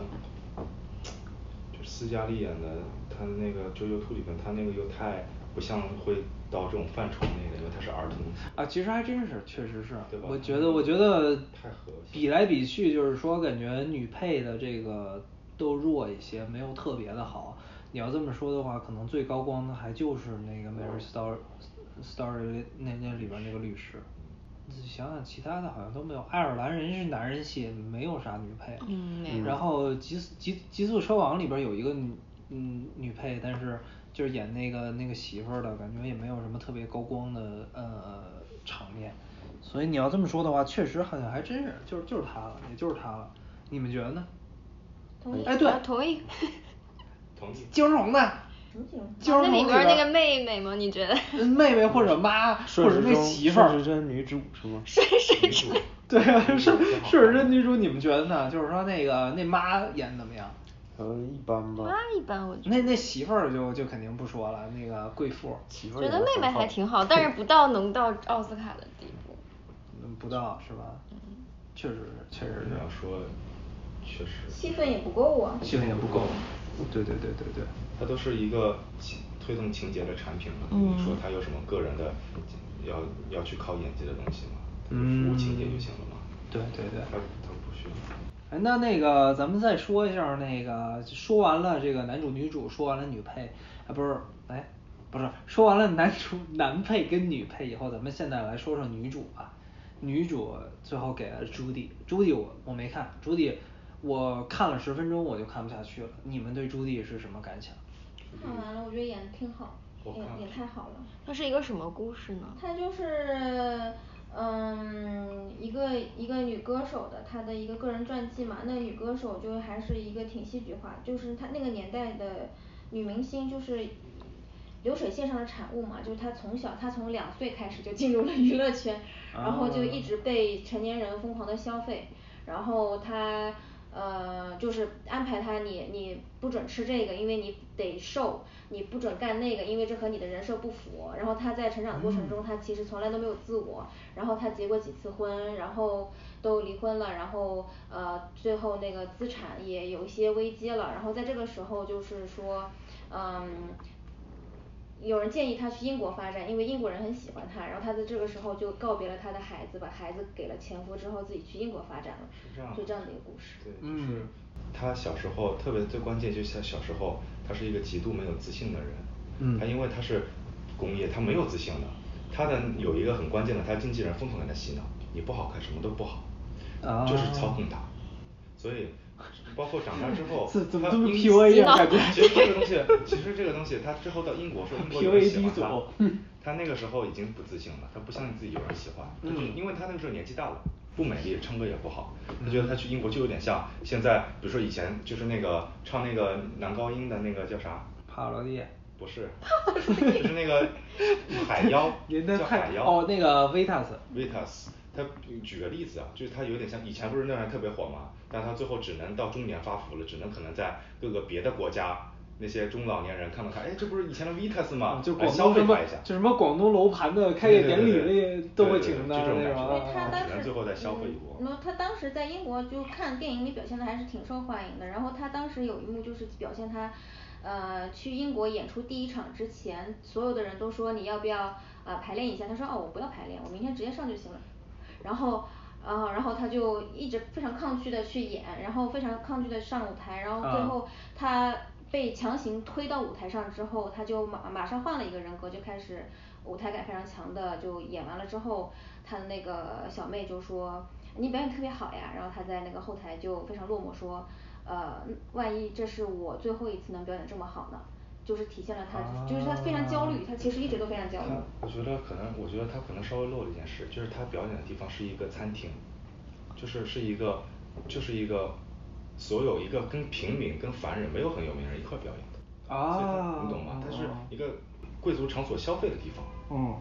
就斯嘉丽演的，她那个九九兔里面，她那个又太不像会到这种范畴内的，因为她是儿童。啊，其实还真是，确实是对吧，我觉得我觉得太和谐比来比去，就是说感觉女配的这个都弱一些，没有特别的好。你要这么说的话，可能最高光的还就是那个 Mary Story Story 那那里边那个律师。你想想，其他的好像都没有。爱尔兰人是男人戏，没有啥女配。嗯没有然后极速极极速车王里边有一个女嗯女配，但是就是演那个那个媳妇儿的，感觉也没有什么特别高光的呃场面。所以你要这么说的话，确实好像还真是，就是就是她了，也就是她了。你们觉得呢？同意哎对啊同意。同意。金荣呢？什么景？金荣那里边那个妹妹吗？你觉得？嗯妹妹或者妈 或者那媳妇儿顺时针女主是吗？女主对啊，是挺好顺时针女主，你们觉得呢？就是说那个那妈演得怎么样？嗯，一般吧。妈一般我觉得。那那媳妇儿就就肯定不说了，那个贵妇。媳妇儿觉得妹妹还挺好，但是不到能到奥斯卡的地步。嗯，不到是吧？确实是，确实是。要说，确实。戏份也不够啊。戏份也不够。对对对对对。它都是一个情推动情节的产品嘛，嗯你说它有什么个人的要要去靠演技的东西吗？嗯服务情节就行了嘛。对对对它它不需要。哎，那那个咱们再说一下那个，说完了这个男主女主，说完了女配，啊不是，哎，不是，说完了男主男配跟女配以后，咱们现在来说说女主吧。女主最后给了朱迪，朱迪我我没看，朱迪我看了十分钟我就看不下去了。你们对朱棣是什么感想？看完了，我觉得演的挺好，演我看演太好了。它是一个什么故事呢？它就是嗯一个一个女歌手的她的一个个人传记嘛，那女歌手就还是一个挺戏剧化，就是她那个年代的女明星就是流水线上的产物嘛，就是她从小她从两岁开始就进入了娱乐圈，然后就一直被成年人疯狂的消费，然后她呃就是安排他你你不准吃这个，因为你得瘦，你不准干那个，因为这和你的人设不符，然后他在成长过程中他其实从来都没有自我，然后他结过几次婚，然后都离婚了，然后呃最后那个资产也有一些危机了，然后在这个时候就是说嗯有人建议他去英国发展，因为英国人很喜欢他，然后他在这个时候就告别了他的孩子，把孩子给了前夫之后，自己去英国发展了，是这样就这样的一个故事。对，就嗯是他小时候特别最关键就是他小时候他是一个极度没有自信的人，嗯他因为他是工业，他没有自信的，他的有一个很关键的，他经纪人疯狂给他洗脑，你不好看什么都不好，啊就是操控他，所以包括长大之后怎怎么这么他 PUA 啊感觉其实这个东西，其实这个东西他之后到英国说英国有人喜欢他，他那个时候已经不自信了，他不相信自己有人喜欢，嗯因为他那个时候年纪大了。不美丽，唱歌也不好，他觉得他去英国就有点像现在，比如说以前就是那个唱那个男高音的那个叫啥？帕罗蒂。不是，就是那个海妖，叫海妖。哦那个 Vitas Vitas，他举个例子啊，就是他有点像以前不是那还特别火嘛，但他最后只能到中年发福了，只能可能在各个别的国家那些中老年人看了看，哎，这不是以前的 Vitas 吗？就广东消费他一下，就什么广东楼盘的开业典礼里都会请他的那种啊他当时只能最后再消费一波。那，他当时在英国就看电影里表现的还是挺受欢迎的，然后他当时有一幕就是表现他，呃，去英国演出第一场之前，所有的人都说你要不要呃排练一下，他说哦我不要排练，我明天直接上就行了。然后呃然后他就一直非常抗拒的去演，然后非常抗拒的上舞台，然后最啊后他被强行推到舞台上之后，他就马马上换了一个人格，就开始舞台感非常强的就演完了之后，他的那个小妹就说你表演特别好呀，然后他在那个后台就非常落寞说呃万一这是我最后一次能表演这么好呢？就是体现了他就是他非常焦虑，他其实一直都非常焦虑他。我觉得可能我觉得他可能稍微漏了一件事，就是他表演的地方是一个餐厅，就是是一个就是一个所有一个跟平民跟凡人没有很有名人一块儿表演的。所以他啊你懂吗？它是哦一个贵族场所消费的地方。嗯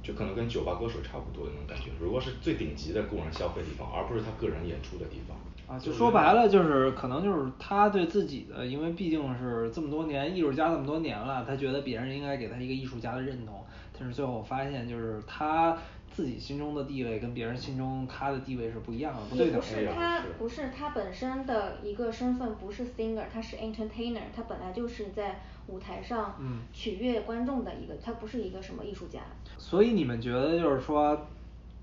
就可能跟酒吧歌手差不多的那种感觉，如果是最顶级的供人消费地方，而不是他个人演出的地方。啊，就说白了就是可能就是他对自己的，因为毕竟是这么多年艺术家这么多年了，他觉得别人应该给他一个艺术家的认同，但是最后发现就是他自己心中的地位跟别人心中他的地位是不一样的，不对等也不是。他不是他本身的一个身份不是 singer，他是 entertainer，他本来就是在舞台上嗯取悦观众的一个，他不是一个什么艺术家。所以你们觉得就是说，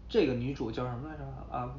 这个女主叫什么来着啊？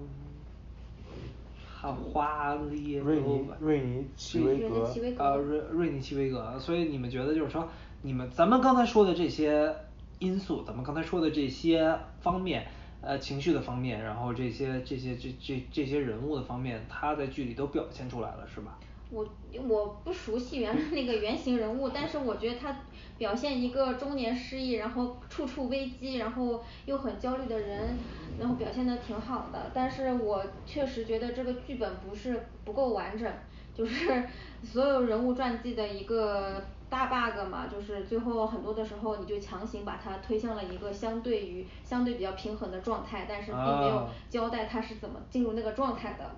哈花丽瑞尼瑞尼奇威格瑞妮齐维格啊瑞瑞尼奇维格，所以你们觉得就是说，你们咱们刚才说的这些因素，咱们刚才说的这些方面，呃情绪的方面，然后这些这些这这这些人物的方面，他在剧里都表现出来了，是吧？我我不熟悉原来那个原型人物，但是我觉得他表现一个中年失意，然后处处危机，然后又很焦虑的人，然后表现的挺好的。但是我确实觉得这个剧本不是不够完整，就是 所有人物传记的一个大 bug 嘛，就是最后很多的时候你就强行把它推向了一个相对于相对比较平衡的状态，但是并没有啊交代他是怎么进入那个状态的。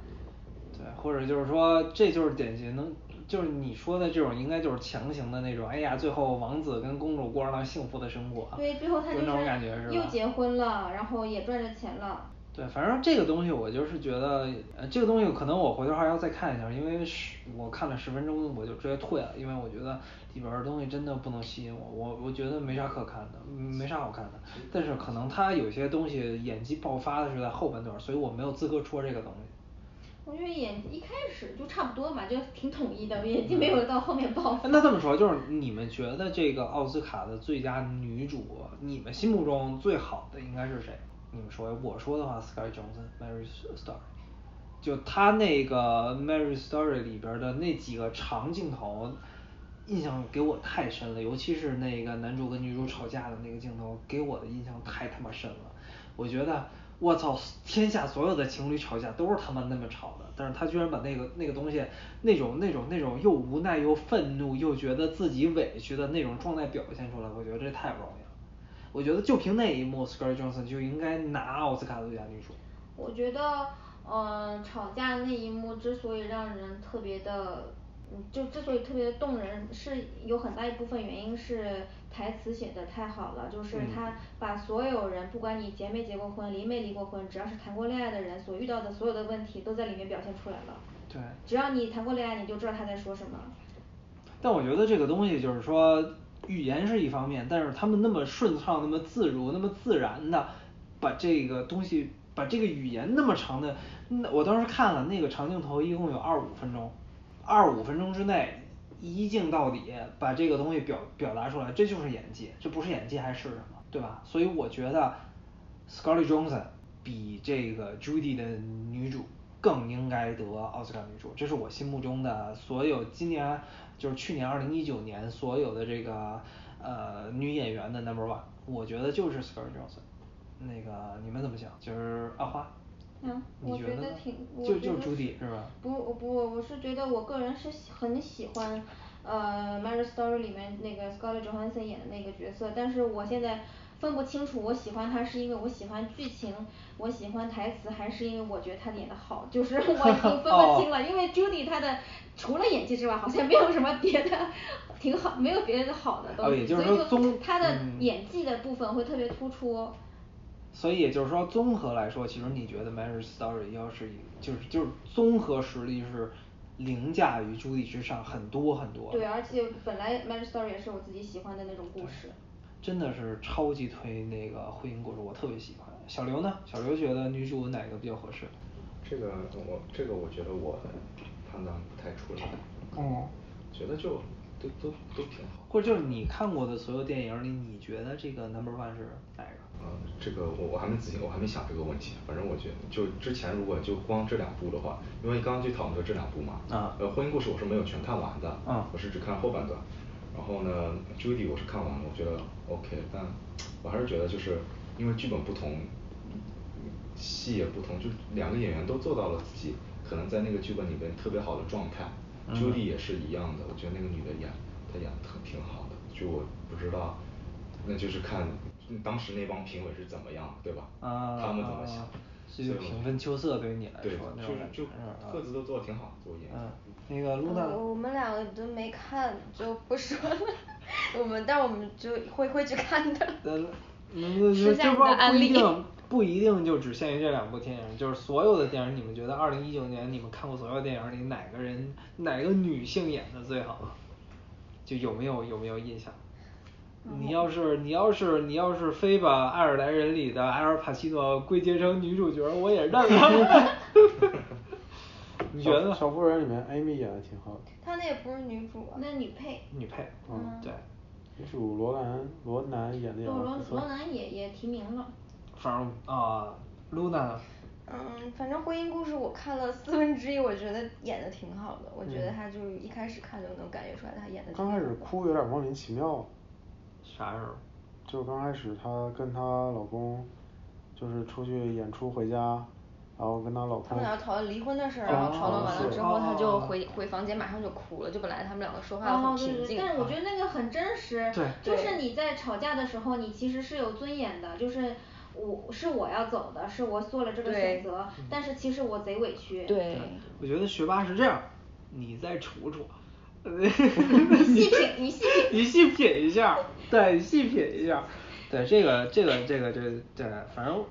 对，或者就是说，这就是典型的，就是你说的这种，应该就是强行的那种。哎呀，最后王子跟公主过上了幸福的生活。对，最后他就就那种感觉是吧？是又结婚了，然后也赚着钱了。对，反正这个东西我就是觉得，呃，这个东西可能我回头还要再看一下，因为十我看了十分钟我就直接退了，因为我觉得里边儿的东西真的不能吸引我，我我觉得没啥可看的，嗯没啥好看的。但是可能他有些东西演技爆发的是在后半段儿，所以我没有资格说这个东西。我觉得演一开始就差不多嘛，就挺统一的，演技没有到后面爆发。那这么说，就是你们觉得这个奥斯卡的最佳女主，你们心目中最好的应该是谁？你们说，我说的话，Scarlett Johansson、Mary Story，就她那个 Mary Story 里边的那几个长镜头，印象给我太深了，尤其是那个男主跟女主吵架的那个镜头，给我的印象太他妈深了。我觉得，我操，天下所有的情侣吵架都是他妈那么吵的，但是他居然把那个那个东西，那种那种那种又无奈又愤怒又觉得自己委屈的那种状态表现出来，我觉得这太不容易了。我觉得就凭那一幕，Scarlett Johansson 就应该拿奥斯卡最佳女主。我觉得，嗯、吵架那一幕之所以让人特别的，就之所以特别的动人，是有很大一部分原因是台词写的太好了，就是嗯他把所有人，不管你结没结过婚，离没离过婚，只要是谈过恋爱的人所遇到的所有的问题，都在里面表现出来了。对只要你谈过恋爱，你就知道他在说什么。但我觉得这个东西就是说，语言是一方面，但是他们那么顺畅、那么自如、那么自然的把这个东西，把这个语言那么长的，那我当时看了那个长镜头，一共有二十五分钟，二十五分钟之内一镜到底把这个东西表表达出来，这就是演技，这不是演技还是什么，对吧？所以我觉得 Scarlett Johansson 比这个 Judy 的女主更应该得奥斯卡女主，这是我心目中的所有今年就是去年二零一九年所有的这个呃女演员的 number one，我觉得就是 Scarlett Johansson。那个你们怎么想？就是阿花。嗯，我你觉得得挺，我就就觉得 Judy 是吧？不，我不，我是觉得我个人是喜很喜欢，呃，《Marriage Story》里面那个 Scarlett Johansson 演的那个角色，但是我现在分不清楚我喜欢他是因为我喜欢剧情，我喜欢台词，还是因为我觉得他演的好，就是我已经分不清了，因为 Judy 她的除了演技之外，好像没有什么别的挺好，没有别的好的东西，哦也就是所以说综就他的嗯演技的部分会特别突出。所以也就是说，综合来说，其实你觉得《Marriage Story》要是以就是就是综合实力是凌驾于《朱莉之上很多很多。对，而且本来《Marriage Story》也是我自己喜欢的那种故事。真的是超级推那个婚姻故事，我特别喜欢。小刘呢？小刘觉得女主哪个比较合适？这个我这个我觉得我判断不太出来。哦。觉得就都都都挺好。或者就是你看过的所有电影里，你觉得这个 number one 是哪个？呃，这个我我还没仔细，我还没想这个问题。反正我觉得，就之前如果就光这两部的话，因为刚刚就讨论的这两部嘛，啊呃，婚姻故事我是没有全看完的，啊我是只看后半段。然后呢，Judy 我是看完了，我觉得 OK，但我还是觉得就是因为剧本不同，戏也不同，就两个演员都做到了自己可能在那个剧本里边特别好的状态。嗯 Judy 也是一样的，我觉得那个女的演她演的特挺好的，就我不知道，那就是看当时那帮评委是怎么样，对吧？啊他们怎么想啊？所以平分秋色对于你来对，说就是就啊各自都做的挺好，做演员。嗯，那个露娜我们两个都没看，就不说了。我们，但我们就会会去看的。呃，那那吃下你这不不一的安利定不一定就只限于这两部电影，就是所有的电影，你们觉得二零一九年你们看过所有电影里哪个人哪个女性演的最好？就有没有有没有印象？你要是你要是你要是非把《爱尔兰人》里的埃尔帕西诺归结成女主角，我也认了。你觉得呢？小小妇人里面 Amy 演的挺好的。她那也不是女主啊。那女配。女配，嗯对。女主罗兰罗南演的也对，罗不错罗。南也也提名了。反正啊，露娜呢？嗯，反正婚姻故事我看了四分之一，我觉得演的挺好的。我觉得嗯她就一开始看就能感觉出来她演的。刚开始哭有点莫名其妙。啥时候？就刚开始她跟她老公，就是出去演出回家，然后跟她老公。他们俩讨论离婚的事儿，然后讨论完了之后，她哦就回回房间马上就哭了，就本来他们两个说话很平静。对对对，但是我觉得那个很真实，对就是你在吵架的时候，你其实是有尊严的，就是我是我要走的，是我做了这个选择，但是其实我贼委屈。对。我觉得学霸是这样，你再处处。你 细品，你细品。你细品一下，对，你细品一下，对这个这个这个这对，反正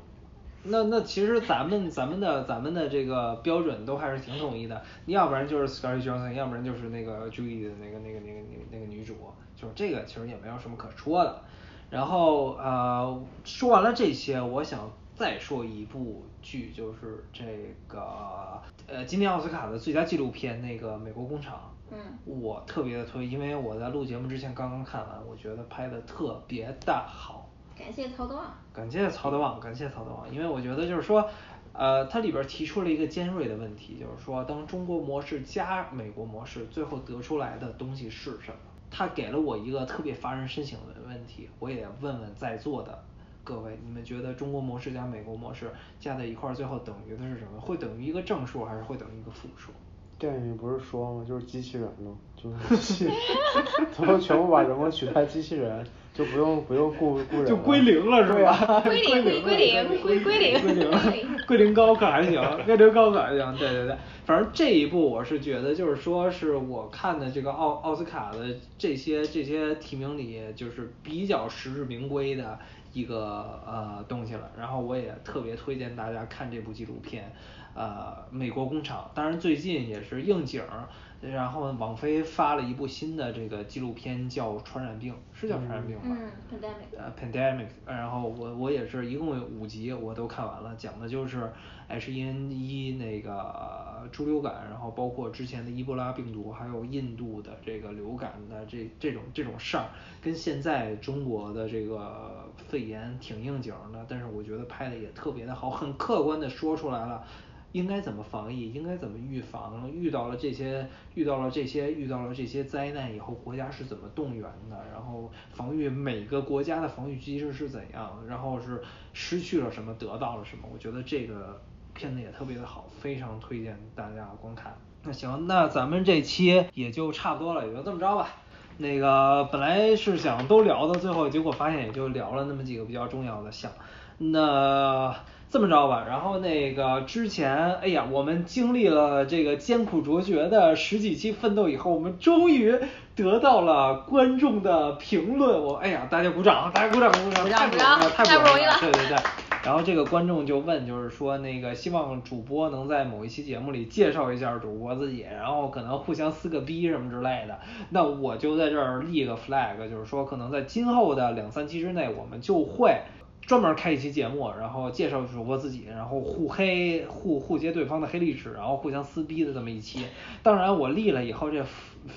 那那其实咱们咱们的咱们的这个标准都还是挺统一的，你要不然就是 Scarlett Johansson，要不然就是那个 Julie 的那个那个那个那个那个女主，就是这个其实也没有什么可说的。然后呃说完了这些，我想再说一部剧，就是这个呃今年奥斯卡的最佳纪录片那个《美国工厂》。嗯我特别的推，因为我在录节目之前刚刚看完，我觉得拍的特别的好。感谢曹德旺。感谢曹德旺，感谢曹德旺，因为我觉得就是说，呃，它里边提出了一个尖锐的问题，就是说，当中国模式加美国模式，最后得出来的东西是什么？他给了我一个特别发人深省的问题，我也问问在座的各位，你们觉得中国模式加美国模式加在一块儿，最后等于的是什么？会等于一个正数，还是会等于一个负数？电影不是说吗？就是机器人了，就是机器人，最后全部把人工取代机器人，就不用不用雇雇人就归零了是对 呀吧？归零归归零归归零归零，归零高可还行，归零高可还行，对对对，反正这一部我是觉得就是说是我看的这个奥奥斯卡的这些这些提名里，就是比较实至名归的一个呃东西了，然后我也特别推荐大家看这部纪录片。呃，美国工厂，当然最近也是应景儿，然后网飞发了一部新的这个纪录片，叫《传染病》，是叫传染病吧？嗯，pandemic 呃，pandemic，然后我我也是一共有五集，我都看完了，讲的就是 H1N1 那个猪流感，然后包括之前的伊波拉病毒，还有印度的这个流感的这这种这种事儿，跟现在中国的这个肺炎挺应景儿的，但是我觉得拍的也特别的好，很客观的说出来了。应该怎么防疫，应该怎么预防，遇到了这些遇到了这些遇到了这些灾难以后，国家是怎么动员的，然后防御每个国家的防御机制是怎样，然后是失去了什么，得到了什么，我觉得这个片子也特别的好，非常推荐大家观看。那行，那咱们这期也就差不多了，也就这么着吧。那个本来是想都聊到最后，结果发现也就聊了那么几个比较重要的项。那这么着吧，然后那个之前，哎呀，我们经历了这个艰苦卓绝的十几期奋斗以后，我们终于得到了观众的评论。我哎呀，大家鼓掌，大家鼓掌，鼓掌，太不容易了，太不容易了对对对。然后这个观众就问，就是说那个希望主播能在某一期节目里介绍一下主播自己，然后可能互相撕个逼什么之类的。那我就在这儿立个 flag，就是说可能在今后的两三期之内，我们就会。专门开一期节目，然后介绍主播自己，然后互黑、互互揭对方的黑历史，然后互相撕逼的这么一期。当然，我立了以后，这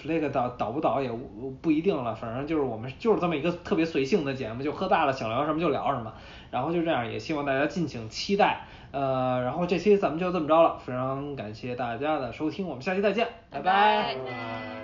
flag 倒倒不倒也不一定了，反正就是我们就是这么一个特别随性的节目，就喝大了想聊什么就聊什么，然后就这样，也希望大家敬请期待。呃，然后这期咱们就这么着了，非常感谢大家的收听，我们下期再见，拜拜拜